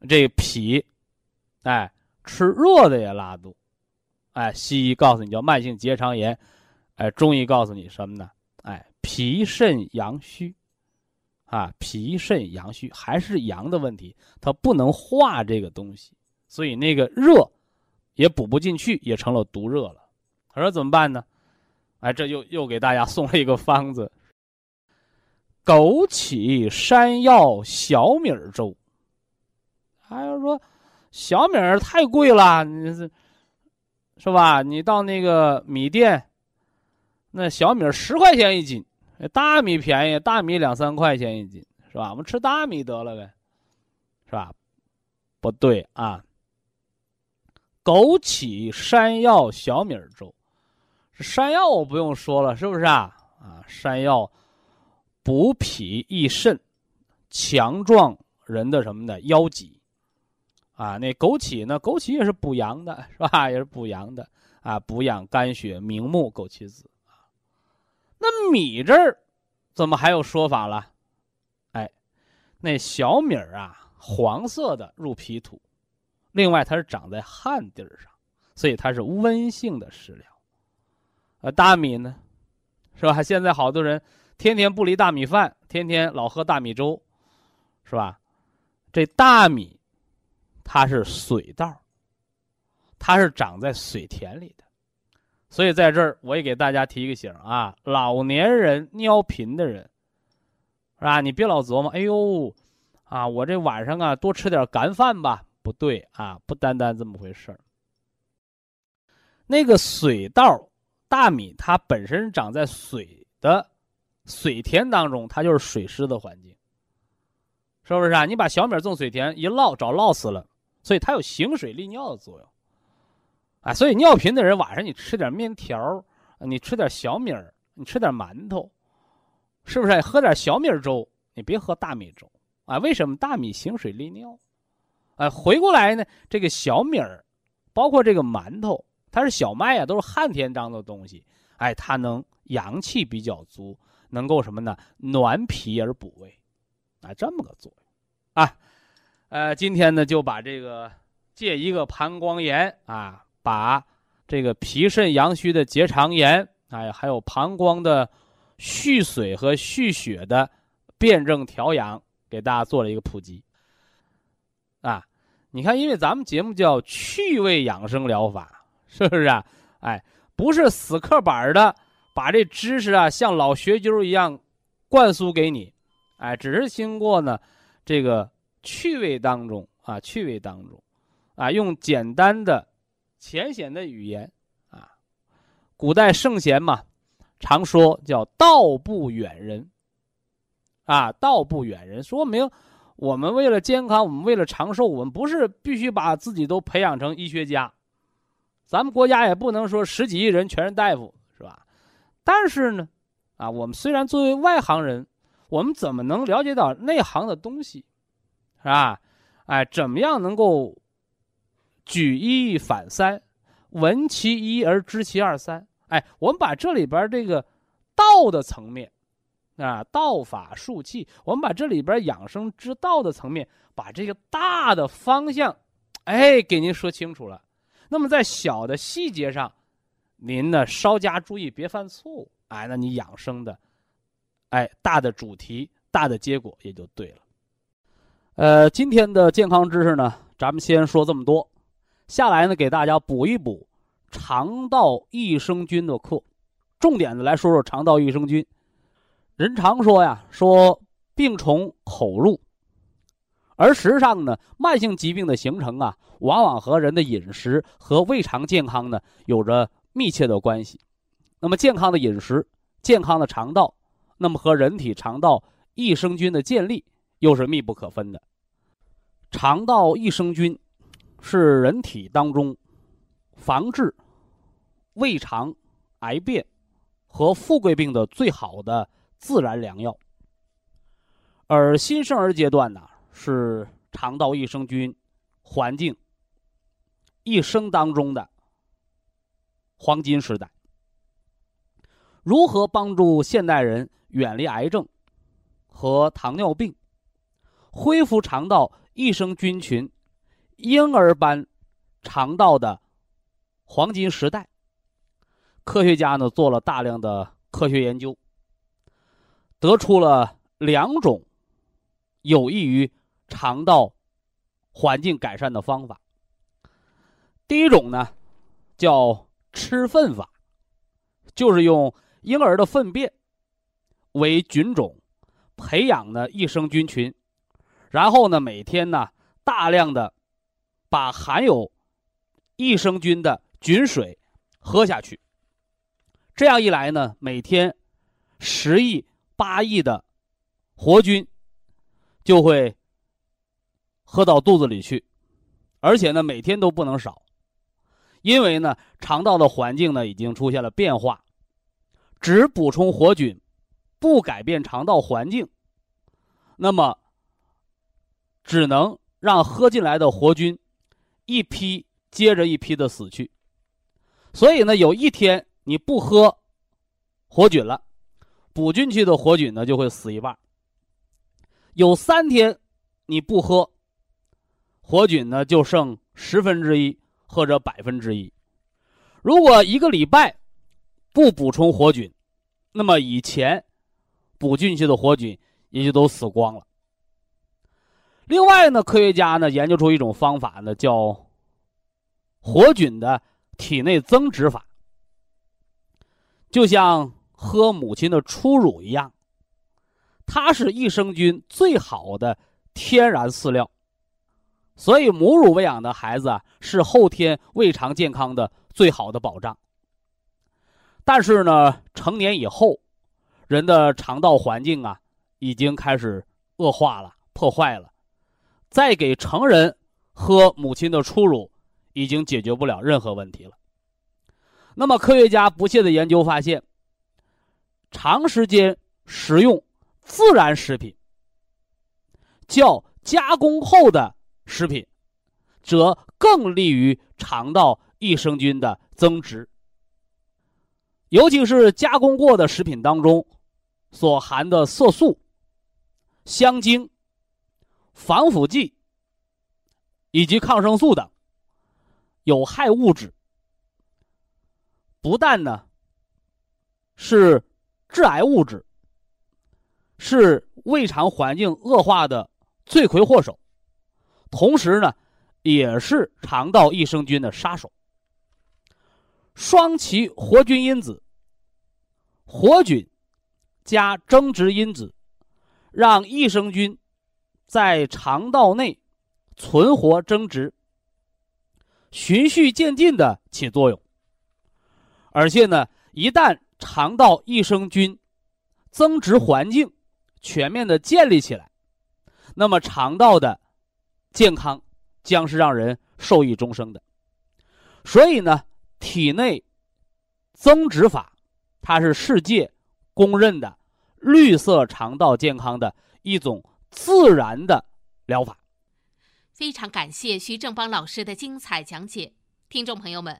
Speaker 1: 这脾，哎，吃热的也拉肚，哎，西医告诉你叫慢性结肠炎，哎，中医告诉你什么呢？哎，脾肾阳虚，啊，脾肾阳虚还是阳的问题，它不能化这个东西，所以那个热也补不进去，也成了毒热了。他说怎么办呢？哎，这又又给大家送了一个方子：枸杞山药小米粥。还有说，小米太贵了，你是是吧？你到那个米店，那小米十块钱一斤，大米便宜，大米两三块钱一斤，是吧？我们吃大米得了呗，是吧？不对啊，枸杞山药小米粥。山药我不用说了，是不是啊？啊，山药补脾益肾，强壮人的什么的腰脊。啊，那枸杞呢？枸杞也是补阳的，是吧？也是补阳的啊，补养肝血，明目。枸杞子，那米这儿怎么还有说法了？哎，那小米儿啊，黄色的入脾土，另外它是长在旱地儿上，所以它是温性的食疗。呃，大米呢，是吧？现在好多人天天不离大米饭，天天老喝大米粥，是吧？这大米它是水稻，它是长在水田里的，所以在这儿我也给大家提一个醒啊，老年人尿频的人，是吧？你别老琢磨，哎呦，啊，我这晚上啊多吃点干饭吧，不对啊，不单单这么回事儿。那个水稻。大米它本身长在水的水田当中，它就是水湿的环境，是不是啊？你把小米种水田一涝，早涝死了，所以它有行水利尿的作用。啊，所以尿频的人晚上你吃点面条，你吃点小米儿，你吃点馒头，是不是？喝点小米粥，你别喝大米粥啊？为什么？大米行水利尿，啊，回过来呢，这个小米儿，包括这个馒头。它是小麦呀，都是旱天当的东西，哎，它能阳气比较足，能够什么呢？暖脾而补胃，啊，这么个作用，啊，呃，今天呢就把这个借一个膀胱炎啊，把这个脾肾阳虚的结肠炎，哎，还有膀胱的蓄水和蓄血的辩证调养给大家做了一个普及。你看，因为咱们节目叫趣味养生疗法，是不是啊？哎，不是死刻板的把这知识啊像老学究一样灌输给你，哎，只是经过呢这个趣味当中啊，趣味当中啊，用简单的、浅显的语言啊，古代圣贤嘛，常说叫道不远人。啊，道不远人，说明我们为了健康，我们为了长寿，我们不是必须把自己都培养成医学家。咱们国家也不能说十几亿人全是大夫，是吧？但是呢，啊，我们虽然作为外行人，我们怎么能了解到内行的东西，是吧？哎，怎么样能够举一反三，闻其一而知其二三？哎，我们把这里边这个道的层面。啊，道法术器，我们把这里边养生之道的层面，把这个大的方向，哎，给您说清楚了。那么在小的细节上，您呢稍加注意，别犯错误。哎，那你养生的，哎，大的主题、大的结果也就对了。呃，今天的健康知识呢，咱们先说这么多。下来呢，给大家补一补肠道益生菌的课，重点的来说说肠道益生菌。人常说呀，说病从口入，而实际上呢，慢性疾病的形成啊，往往和人的饮食和胃肠健康呢有着密切的关系。那么，健康的饮食、健康的肠道，那么和人体肠道益生菌的建立又是密不可分的。肠道益生菌是人体当中防治胃肠癌变和富贵病的最好的。自然良药，而新生儿阶段呢，是肠道益生菌环境一生当中的黄金时代。如何帮助现代人远离癌症和糖尿病，恢复肠道益生菌群婴儿般肠道的黄金时代？科学家呢做了大量的科学研究。得出了两种有益于肠道环境改善的方法。第一种呢，叫吃粪法，就是用婴儿的粪便为菌种，培养呢益生菌群，然后呢每天呢大量的把含有益生菌的菌水喝下去。这样一来呢，每天十亿。八亿的活菌就会喝到肚子里去，而且呢，每天都不能少，因为呢，肠道的环境呢已经出现了变化，只补充活菌，不改变肠道环境，那么只能让喝进来的活菌一批接着一批的死去，所以呢，有一天你不喝活菌了。补进去的活菌呢就会死一半。有三天你不喝，活菌呢就剩十分之一或者百分之一。如果一个礼拜不补充活菌，那么以前补进去的活菌也就都死光了。另外呢，科学家呢研究出一种方法呢，叫活菌的体内增殖法，就像。喝母亲的初乳一样，它是益生菌最好的天然饲料，所以母乳喂养的孩子啊，是后天胃肠健康的最好的保障。但是呢，成年以后，人的肠道环境啊，已经开始恶化了、破坏了，再给成人喝母亲的初乳，已经解决不了任何问题了。那么，科学家不懈的研究发现。长时间食用自然食品，较加工后的食品，则更利于肠道益生菌的增殖。尤其是加工过的食品当中，所含的色素、香精、防腐剂以及抗生素等有害物质，不但呢是。致癌物质是胃肠环境恶化的罪魁祸首，同时呢，也是肠道益生菌的杀手。双歧活菌因子，活菌加增殖因子，让益生菌在肠道内存活增殖，循序渐进的起作用。而且呢，一旦肠道益生菌增殖环境全面的建立起来，那么肠道的健康将是让人受益终生的。所以呢，体内增殖法，它是世界公认的绿色肠道健康的一种自然的疗法。
Speaker 3: 非常感谢徐正邦老师的精彩讲解，听众朋友们。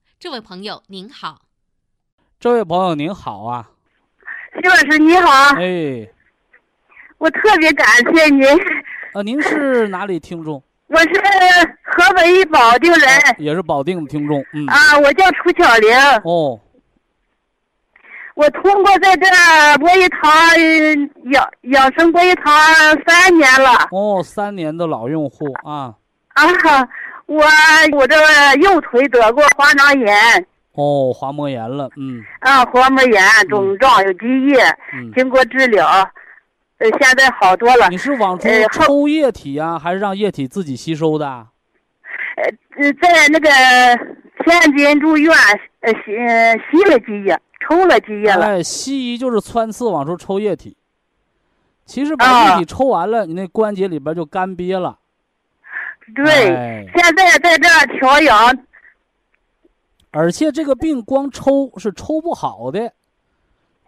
Speaker 3: 这位朋友您好，
Speaker 1: 这位朋友您好啊，
Speaker 4: 徐老师你好，
Speaker 1: 哎，
Speaker 4: 我特别感谢您。
Speaker 1: 啊，您是哪里听众？
Speaker 4: 我是河北保定人，
Speaker 1: 也是保定的听众。嗯
Speaker 4: 啊，我叫楚巧玲。
Speaker 1: 哦，
Speaker 4: 我通过在这博一堂养养生博一堂三年了。
Speaker 1: 哦，三年的老用户啊。
Speaker 4: 啊。我我这右腿得过滑囊炎，
Speaker 1: 哦，滑膜炎了，嗯，
Speaker 4: 啊，滑膜炎肿胀有积液，经过治疗，呃，现在好多了。
Speaker 1: 你是往出抽液体呀，还是让液体自己吸收的？
Speaker 4: 呃，在那个天津住院，呃，吸吸了积液，抽了积液了。
Speaker 1: 哎，西医就是穿刺往出抽液体，其实把液体抽完了，你那关节里边就干瘪了。
Speaker 4: 对，现在在这调养，
Speaker 1: 而且这个病光抽是抽不好的，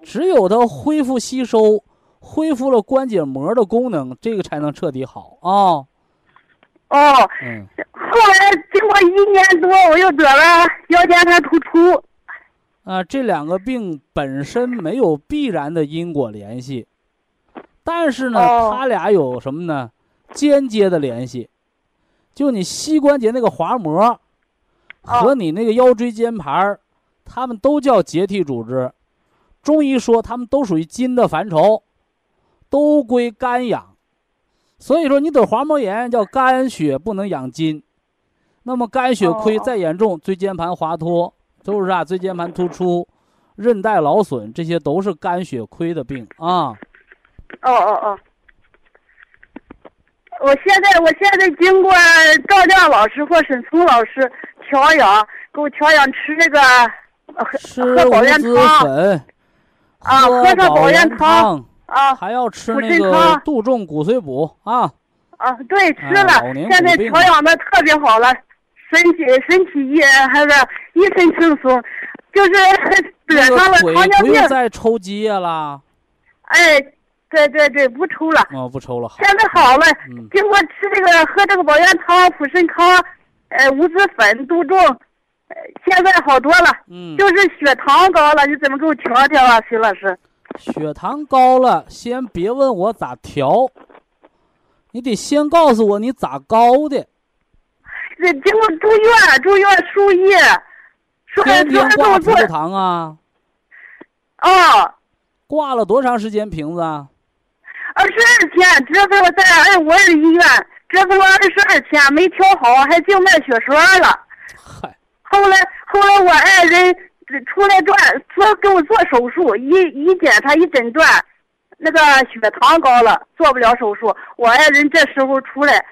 Speaker 1: 只有它恢复吸收，恢复了关节膜的功能，这个才能彻底好啊。
Speaker 4: 哦，嗯，后来经过一年多，我又得了腰间盘突出。
Speaker 1: 啊，这两个病本身没有必然的因果联系，但是呢，它俩有什么呢？间接的联系。就你膝关节那个滑膜，和你那个腰椎间盘，它们都叫结缔组织。中医说它们都属于筋的范畴，都归肝养。所以说你得滑膜炎叫肝血不能养筋，那么肝血亏再严重，椎间盘滑脱，是不是啊？椎间盘突出、韧带劳损，这些都是肝血亏的病啊。
Speaker 4: 哦哦哦。我现在，我现在经过赵亮老师或沈聪老师调养，给我调养吃那个喝喝保元汤，啊，喝上保元汤啊，
Speaker 1: 还要吃那个杜仲骨髓补啊。
Speaker 4: 啊，对，吃了，现在调养的特别好了，身体身体也还是一身轻松，就是 得上了糖尿病。
Speaker 1: 不用再抽积液了。
Speaker 4: 哎。对对对，不抽了。
Speaker 1: 哦，不抽了。
Speaker 4: 现在好了，经过吃这个喝这个保元汤、补肾康，呃，五子粉、杜仲，现在好多了。嗯。就是血糖高了，你怎么给我调调啊，徐老师？
Speaker 1: 血糖高了，先别问我咋调，你得先告诉我你咋高的。
Speaker 4: 这经过住院，住院输液，说
Speaker 1: 天天挂葡萄糖啊。
Speaker 4: 哦。
Speaker 1: 挂了多长时间瓶子啊？
Speaker 4: 二十二天，这次我在二五二医院，这次我二十二天没调好，还静脉血栓了。
Speaker 1: 嗨。
Speaker 4: 后来，后来我爱人出来转做给我做手术，一一检查一诊断，那个血糖高了，做不了手术。我爱人这时候出来，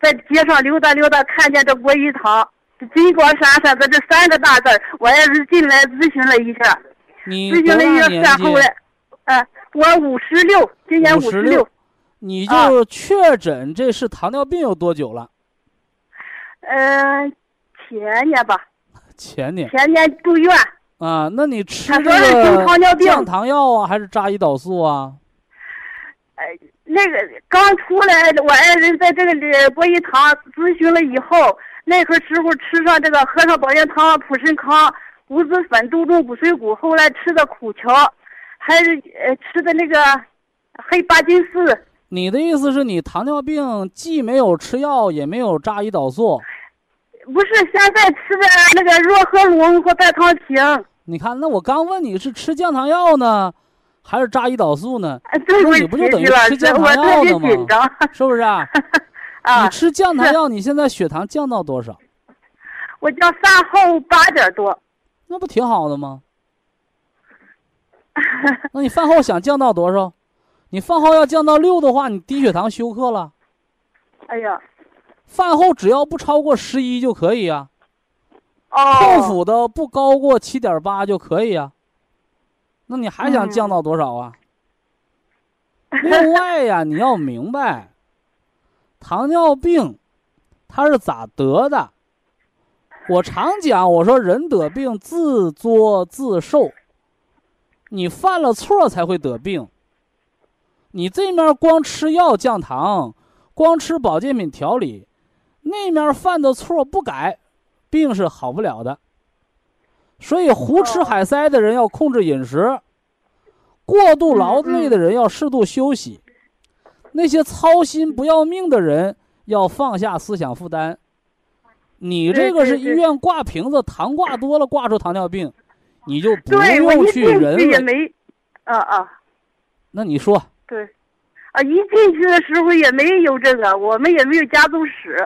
Speaker 4: 在街上溜达溜达，看见这国医堂，金光闪闪的这三个大字我爱人进来咨询了一下，咨询了一下，后来，嗯。我五十六，今年五十六，
Speaker 1: 你就确诊这是糖尿病有多久了？
Speaker 4: 嗯，前年吧。
Speaker 1: 前年。
Speaker 4: 前年住院。
Speaker 1: 啊，那你吃这个降糖药啊，还是扎胰岛素啊？
Speaker 4: 呃，那个刚出来，我爱人在这个里博医堂咨询了以后，那个时候吃上这个喝上保健汤、普参康、五子粉、杜仲补髓骨，后来吃的苦荞，还是呃吃的那个黑八金四。
Speaker 1: 你的意思是你糖尿病既没有吃药，也没有扎胰岛素？
Speaker 4: 不是，现在吃的那个若和龙和代糖平。
Speaker 1: 你看，那我刚问你是吃降糖药呢，还是扎胰岛素呢？那你不就等于吃降糖药呢吗？是不是啊？
Speaker 4: 啊。
Speaker 1: 你吃降糖药，你现在血糖降到多少？
Speaker 4: 我叫饭后八点多。
Speaker 1: 那不挺好的吗？那你饭后想降到多少？你饭后要降到六的话，你低血糖休克了。
Speaker 4: 哎呀，
Speaker 1: 饭后只要不超过十一就可以啊。
Speaker 4: 哦。
Speaker 1: 空腹的不高过七点八就可以啊。那你还想降到多少啊？另外呀，你要明白，糖尿病它是咋得的？我常讲，我说人得病自作自受，你犯了错才会得病。你这面光吃药降糖，光吃保健品调理，那面犯的错不改，病是好不了的。所以胡吃海塞的人要控制饮食，过度劳累的人要适度休息，那些操心不要命的人要放下思想负担。你这个是医院挂瓶子，糖挂多了挂出糖尿病，你就不用去人
Speaker 4: 为。啊啊，
Speaker 1: 那你说。
Speaker 4: 对，啊，一进去的时候也没有这个，我们也没有家族史。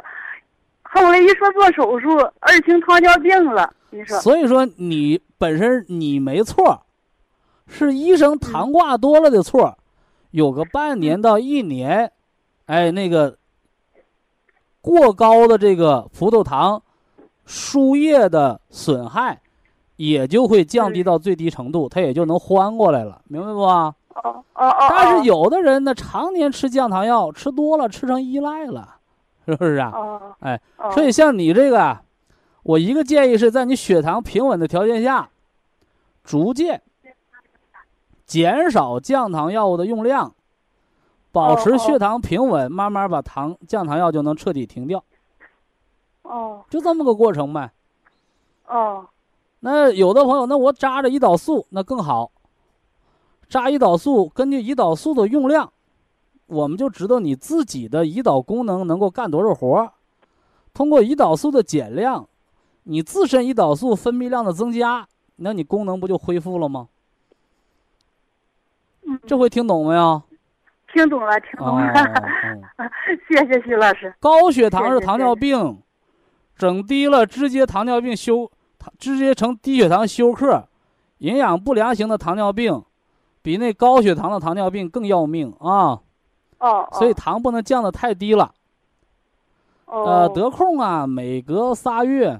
Speaker 4: 后来一说做手术，二型糖尿病了，你说。
Speaker 1: 所以说你本身你没错，是医生糖挂多了的错，有个半年到一年，哎，那个过高的这个葡萄糖输液的损害，也就会降低到最低程度，它也就能缓过来了，明白不？
Speaker 4: 哦哦哦！
Speaker 1: 但是有的人呢，常年吃降糖药，吃多了，吃成依赖了，是不是啊？
Speaker 4: 哦。
Speaker 1: 哎，所以像你这个，我一个建议是在你血糖平稳的条件下，逐渐减少降糖药物的用量，保持血糖平稳，慢慢把糖降糖药就能彻底停掉。
Speaker 4: 哦。
Speaker 1: 就这么个过程呗。
Speaker 4: 哦。
Speaker 1: 那有的朋友，那我扎着胰岛素，那更好。扎胰岛素，根据胰岛素的用量，我们就知道你自己的胰岛功能能够干多少活通过胰岛素的减量，你自身胰岛素分泌量的增加，那你功能不就恢复了吗？这回听懂没有？
Speaker 4: 听懂了，听懂了。谢谢徐老师。
Speaker 1: 高血糖是糖尿病，整低了直接糖尿病休，直接成低血糖休克，营养不良型的糖尿病。比那高血糖的糖尿病更要命啊！
Speaker 4: 哦，
Speaker 1: 所以糖不能降的太低了。呃，得空啊，每隔仨月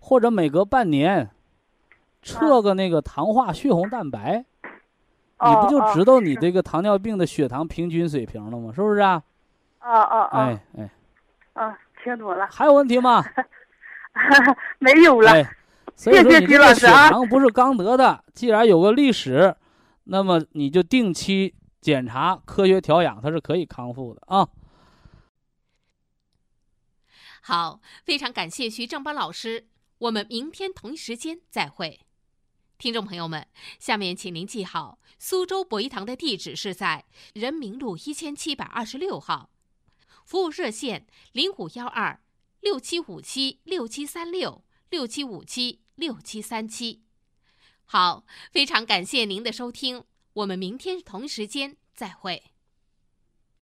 Speaker 1: 或者每隔半年测个那个糖化血红蛋白，你不就知道你这个糖尿病的血糖平均水平了吗？是不是啊？
Speaker 4: 啊啊啊！
Speaker 1: 哎哎，
Speaker 4: 啊，清楚了。
Speaker 1: 还有问题吗？
Speaker 4: 没有了。
Speaker 1: 所以说你这个血糖不是刚得的，既然有个历史，那么你就定期检查、科学调养，它是可以康复的啊。
Speaker 3: 好，非常感谢徐正邦老师，我们明天同一时间再会。听众朋友们，下面请您记好，苏州博医堂的地址是在人民路一千七百二十六号，服务热线零五幺二六七五七六七三六六七五七。六七三七，好，非常感谢您的收听，我们明天同时间再会。